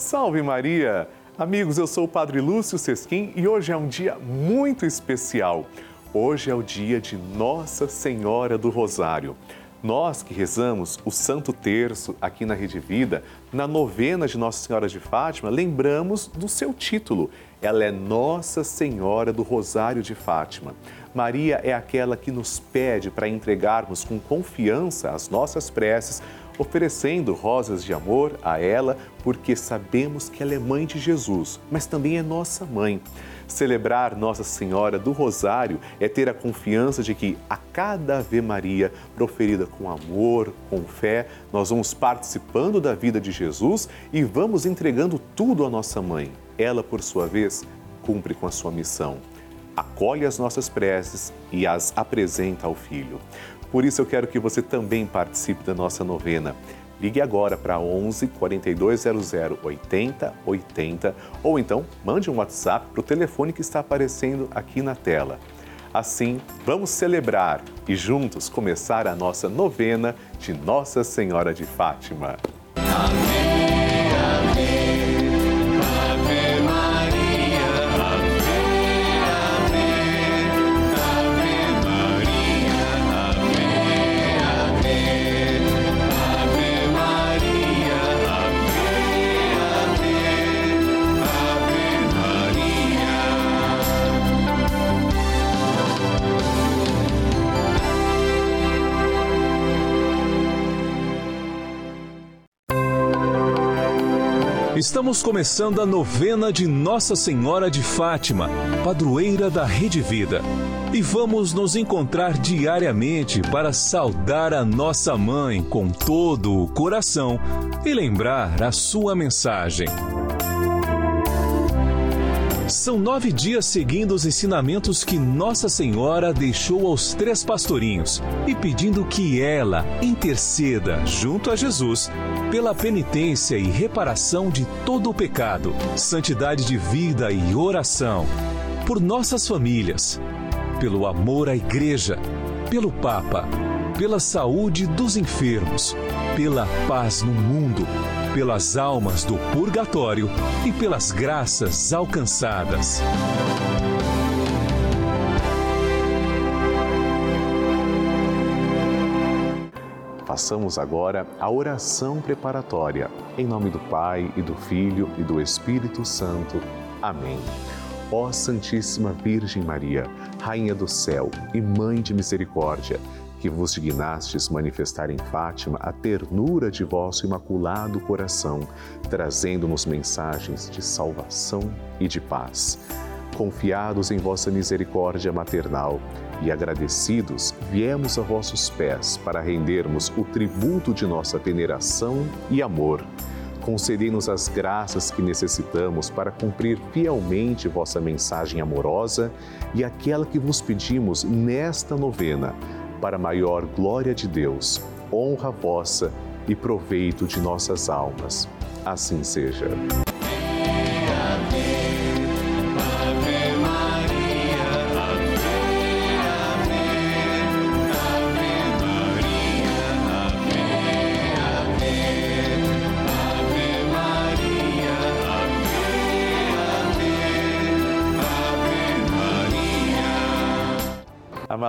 Salve Maria! Amigos, eu sou o Padre Lúcio Sesquim e hoje é um dia muito especial. Hoje é o dia de Nossa Senhora do Rosário. Nós que rezamos o Santo Terço aqui na Rede Vida, na novena de Nossa Senhora de Fátima, lembramos do seu título. Ela é Nossa Senhora do Rosário de Fátima. Maria é aquela que nos pede para entregarmos com confiança as nossas preces oferecendo rosas de amor a ela, porque sabemos que ela é mãe de Jesus, mas também é nossa mãe. Celebrar Nossa Senhora do Rosário é ter a confiança de que a cada Ave Maria proferida com amor, com fé, nós vamos participando da vida de Jesus e vamos entregando tudo à nossa mãe. Ela, por sua vez, cumpre com a sua missão. Acolhe as nossas preces e as apresenta ao Filho. Por isso eu quero que você também participe da nossa novena. Ligue agora para 11 4200 80 80 ou então mande um WhatsApp para o telefone que está aparecendo aqui na tela. Assim, vamos celebrar e juntos começar a nossa novena de Nossa Senhora de Fátima. Amém, Estamos começando a novena de Nossa Senhora de Fátima, padroeira da Rede Vida. E vamos nos encontrar diariamente para saudar a nossa mãe com todo o coração e lembrar a sua mensagem. São nove dias seguindo os ensinamentos que Nossa Senhora deixou aos três pastorinhos e pedindo que ela interceda junto a Jesus pela penitência e reparação de todo o pecado, santidade de vida e oração, por nossas famílias, pelo amor à Igreja, pelo Papa, pela saúde dos enfermos, pela paz no mundo pelas almas do purgatório e pelas graças alcançadas. Façamos agora a oração preparatória. Em nome do Pai e do Filho e do Espírito Santo. Amém. Ó Santíssima Virgem Maria, Rainha do céu e Mãe de misericórdia, que vos dignastes manifestar em Fátima a ternura de vosso imaculado coração, trazendo-nos mensagens de salvação e de paz. Confiados em vossa misericórdia maternal e agradecidos, viemos a vossos pés para rendermos o tributo de nossa veneração e amor. Concedei-nos as graças que necessitamos para cumprir fielmente vossa mensagem amorosa e aquela que vos pedimos nesta novena para maior glória de Deus, honra vossa e proveito de nossas almas. Assim seja.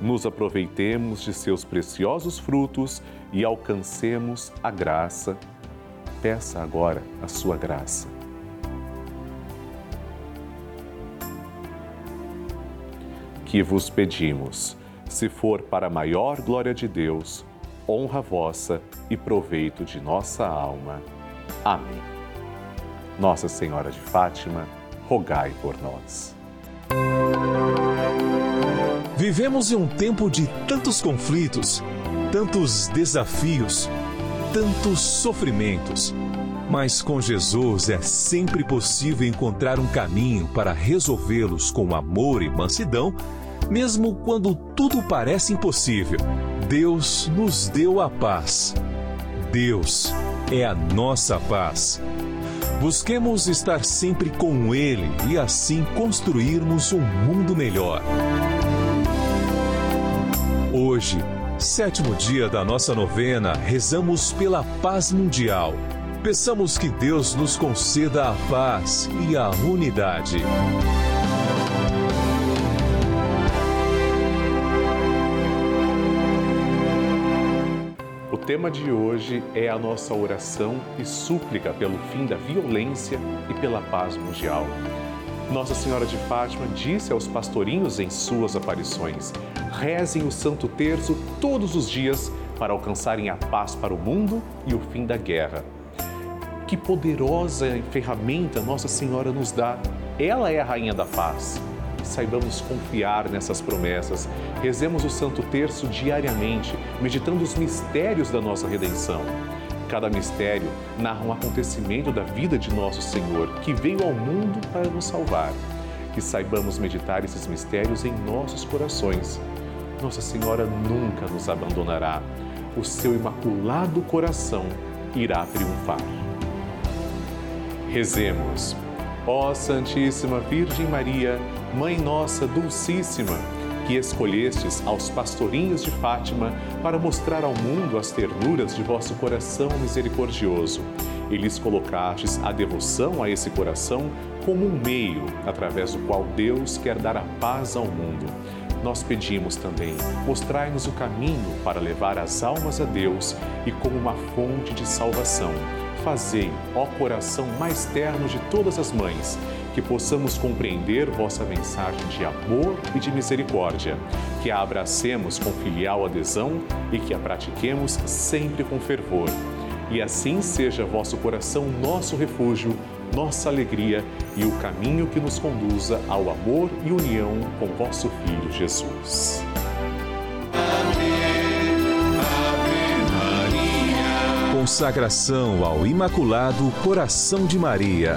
nos aproveitemos de seus preciosos frutos e alcancemos a graça. Peça agora a sua graça. que vos pedimos. Se for para a maior glória de Deus, honra vossa e proveito de nossa alma. Amém. Nossa Senhora de Fátima, rogai por nós. Vivemos em um tempo de tantos conflitos, tantos desafios, tantos sofrimentos. Mas com Jesus é sempre possível encontrar um caminho para resolvê-los com amor e mansidão, mesmo quando tudo parece impossível. Deus nos deu a paz. Deus é a nossa paz. Busquemos estar sempre com Ele e assim construirmos um mundo melhor. Hoje, sétimo dia da nossa novena, rezamos pela paz mundial. Peçamos que Deus nos conceda a paz e a unidade. O tema de hoje é a nossa oração e súplica pelo fim da violência e pela paz mundial. Nossa Senhora de Fátima disse aos pastorinhos em suas aparições: rezem o Santo Terço todos os dias para alcançarem a paz para o mundo e o fim da guerra. Que poderosa ferramenta Nossa Senhora nos dá! Ela é a Rainha da Paz. Saibamos confiar nessas promessas. Rezemos o Santo Terço diariamente, meditando os mistérios da nossa redenção. Cada mistério narra um acontecimento da vida de nosso Senhor, que veio ao mundo para nos salvar. Que saibamos meditar esses mistérios em nossos corações. Nossa Senhora nunca nos abandonará. O seu imaculado coração irá triunfar. Rezemos. Ó Santíssima Virgem Maria, Mãe Nossa Dulcíssima, que escolhestes aos pastorinhos de Fátima para mostrar ao mundo as ternuras de vosso coração misericordioso. E lhes colocastes a devoção a esse coração como um meio através do qual Deus quer dar a paz ao mundo. Nós pedimos também, mostrai-nos o caminho para levar as almas a Deus e como uma fonte de salvação. Fazei, ó coração mais terno de todas as mães, que possamos compreender vossa mensagem de amor e de misericórdia, que a abracemos com filial adesão e que a pratiquemos sempre com fervor. E assim seja vosso coração nosso refúgio, nossa alegria e o caminho que nos conduza ao amor e união com vosso Filho Jesus. Amém. Ave Maria. Consagração ao Imaculado Coração de Maria.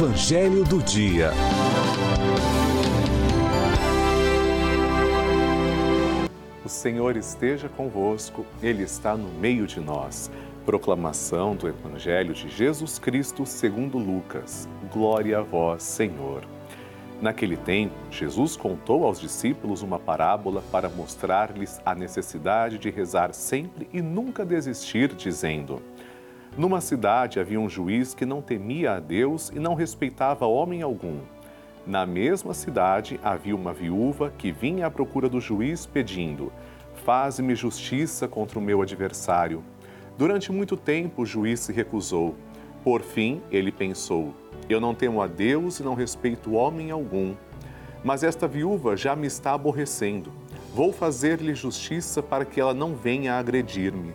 Evangelho do Dia. O Senhor esteja convosco, Ele está no meio de nós. Proclamação do Evangelho de Jesus Cristo segundo Lucas. Glória a vós, Senhor. Naquele tempo, Jesus contou aos discípulos uma parábola para mostrar-lhes a necessidade de rezar sempre e nunca desistir, dizendo: numa cidade havia um juiz que não temia a Deus e não respeitava homem algum. Na mesma cidade havia uma viúva que vinha à procura do juiz pedindo: Faze-me justiça contra o meu adversário. Durante muito tempo o juiz se recusou. Por fim, ele pensou: Eu não temo a Deus e não respeito homem algum. Mas esta viúva já me está aborrecendo. Vou fazer-lhe justiça para que ela não venha agredir-me.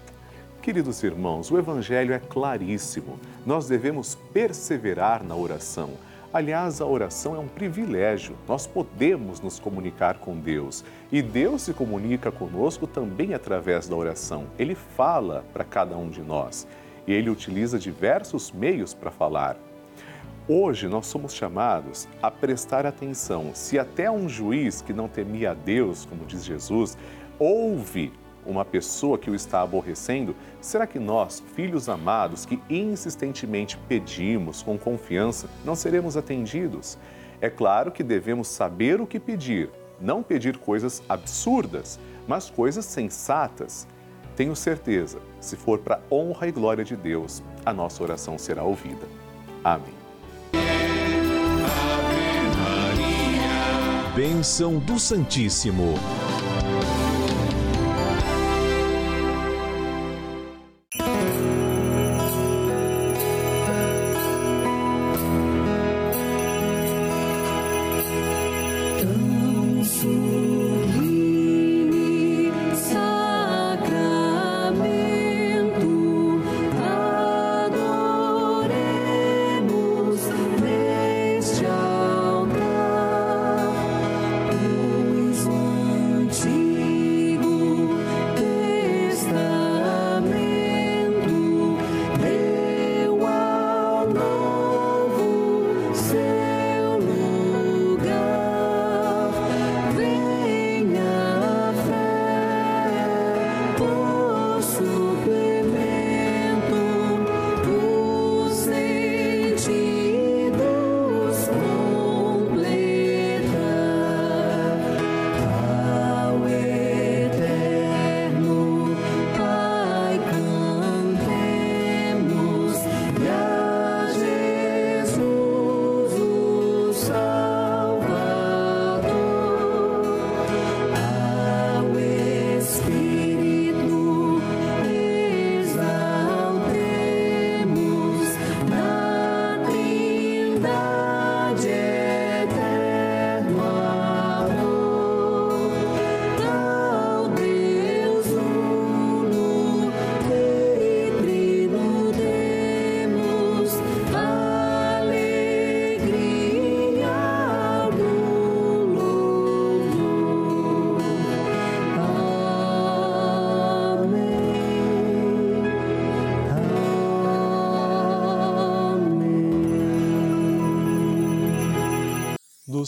Queridos irmãos, o Evangelho é claríssimo. Nós devemos perseverar na oração. Aliás, a oração é um privilégio. Nós podemos nos comunicar com Deus. E Deus se comunica conosco também através da oração. Ele fala para cada um de nós. E ele utiliza diversos meios para falar. Hoje nós somos chamados a prestar atenção. Se até um juiz que não temia a Deus, como diz Jesus, ouve uma pessoa que o está aborrecendo, será que nós, filhos amados, que insistentemente pedimos com confiança, não seremos atendidos? É claro que devemos saber o que pedir, não pedir coisas absurdas, mas coisas sensatas. Tenho certeza, se for para honra e glória de Deus, a nossa oração será ouvida. Amém. Bênção do Santíssimo.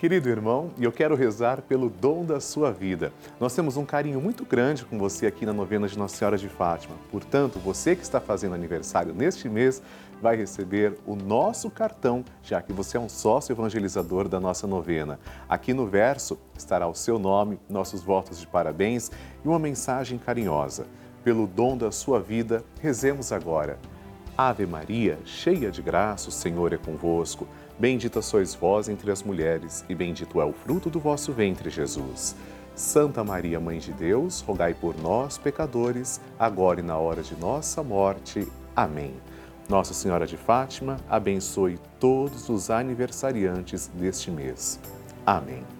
Querido irmão, eu quero rezar pelo dom da sua vida. Nós temos um carinho muito grande com você aqui na novena de Nossa Senhora de Fátima. Portanto, você que está fazendo aniversário neste mês vai receber o nosso cartão, já que você é um sócio evangelizador da nossa novena. Aqui no verso estará o seu nome, nossos votos de parabéns e uma mensagem carinhosa. Pelo dom da sua vida, rezemos agora. Ave Maria, cheia de graça, o Senhor é convosco. Bendita sois vós entre as mulheres, e bendito é o fruto do vosso ventre, Jesus. Santa Maria, Mãe de Deus, rogai por nós, pecadores, agora e na hora de nossa morte. Amém. Nossa Senhora de Fátima, abençoe todos os aniversariantes deste mês. Amém.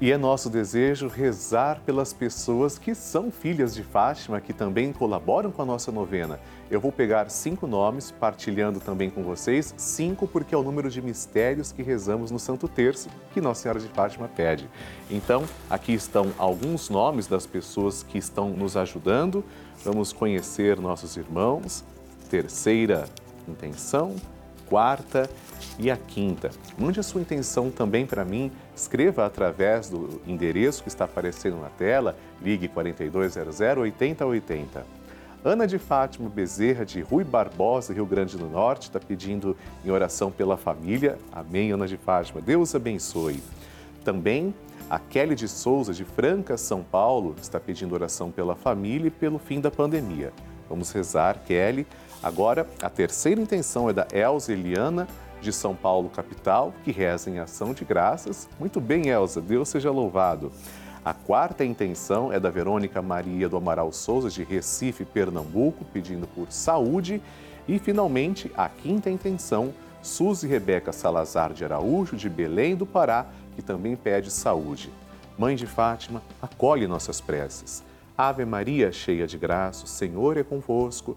E é nosso desejo rezar pelas pessoas que são filhas de Fátima, que também colaboram com a nossa novena. Eu vou pegar cinco nomes, partilhando também com vocês, cinco porque é o número de mistérios que rezamos no Santo Terço, que Nossa Senhora de Fátima pede. Então, aqui estão alguns nomes das pessoas que estão nos ajudando. Vamos conhecer nossos irmãos. Terceira intenção, quarta e a quinta. Mande a sua intenção também para mim, escreva através do endereço que está aparecendo na tela, ligue 4200 8080. Ana de Fátima Bezerra, de Rui Barbosa, Rio Grande do Norte, está pedindo em oração pela família. Amém, Ana de Fátima. Deus abençoe. Também a Kelly de Souza, de Franca, São Paulo, está pedindo oração pela família e pelo fim da pandemia. Vamos rezar, Kelly. Agora, a terceira intenção é da Elza Eliana, de São Paulo, capital, que reza em ação de graças. Muito bem, Elza, Deus seja louvado. A quarta intenção é da Verônica Maria do Amaral Souza, de Recife, Pernambuco, pedindo por saúde. E, finalmente, a quinta intenção, Suzy Rebeca Salazar de Araújo, de Belém do Pará, que também pede saúde. Mãe de Fátima, acolhe nossas preces. Ave Maria, cheia de graça, o Senhor é convosco.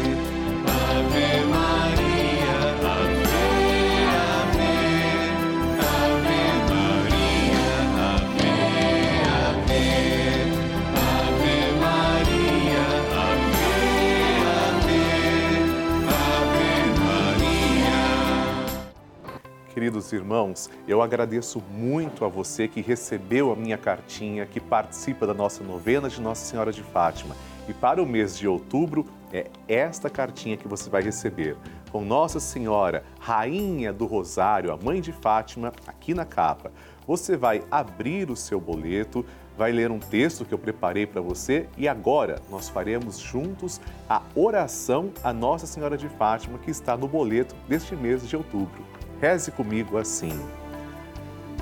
Queridos irmãos, eu agradeço muito a você que recebeu a minha cartinha, que participa da nossa novena de Nossa Senhora de Fátima. E para o mês de outubro, é esta cartinha que você vai receber. Com Nossa Senhora, Rainha do Rosário, a Mãe de Fátima, aqui na capa. Você vai abrir o seu boleto, vai ler um texto que eu preparei para você e agora nós faremos juntos a oração a Nossa Senhora de Fátima que está no boleto deste mês de outubro. Reze comigo assim.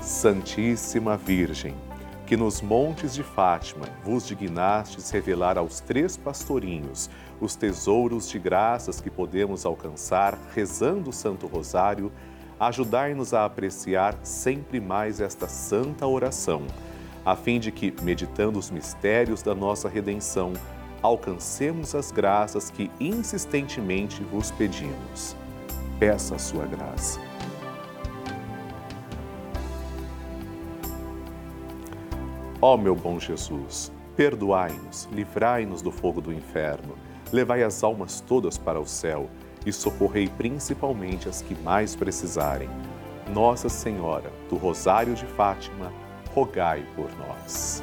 Santíssima Virgem, que nos montes de Fátima vos dignastes revelar aos três pastorinhos os tesouros de graças que podemos alcançar rezando o Santo Rosário, ajudai-nos a apreciar sempre mais esta santa oração, a fim de que, meditando os mistérios da nossa redenção, alcancemos as graças que insistentemente vos pedimos. Peça a sua graça. Ó meu bom Jesus, perdoai-nos, livrai-nos do fogo do inferno, levai as almas todas para o céu e socorrei principalmente as que mais precisarem. Nossa Senhora, do Rosário de Fátima, rogai por nós.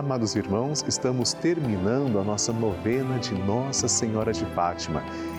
Amados irmãos, estamos terminando a nossa novena de Nossa Senhora de Fátima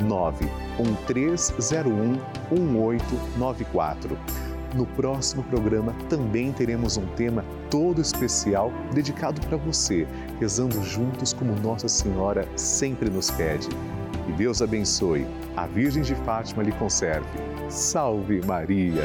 91301 1894. No próximo programa também teremos um tema todo especial dedicado para você, rezando juntos como Nossa Senhora sempre nos pede. Que Deus abençoe, a Virgem de Fátima lhe conserve. Salve Maria!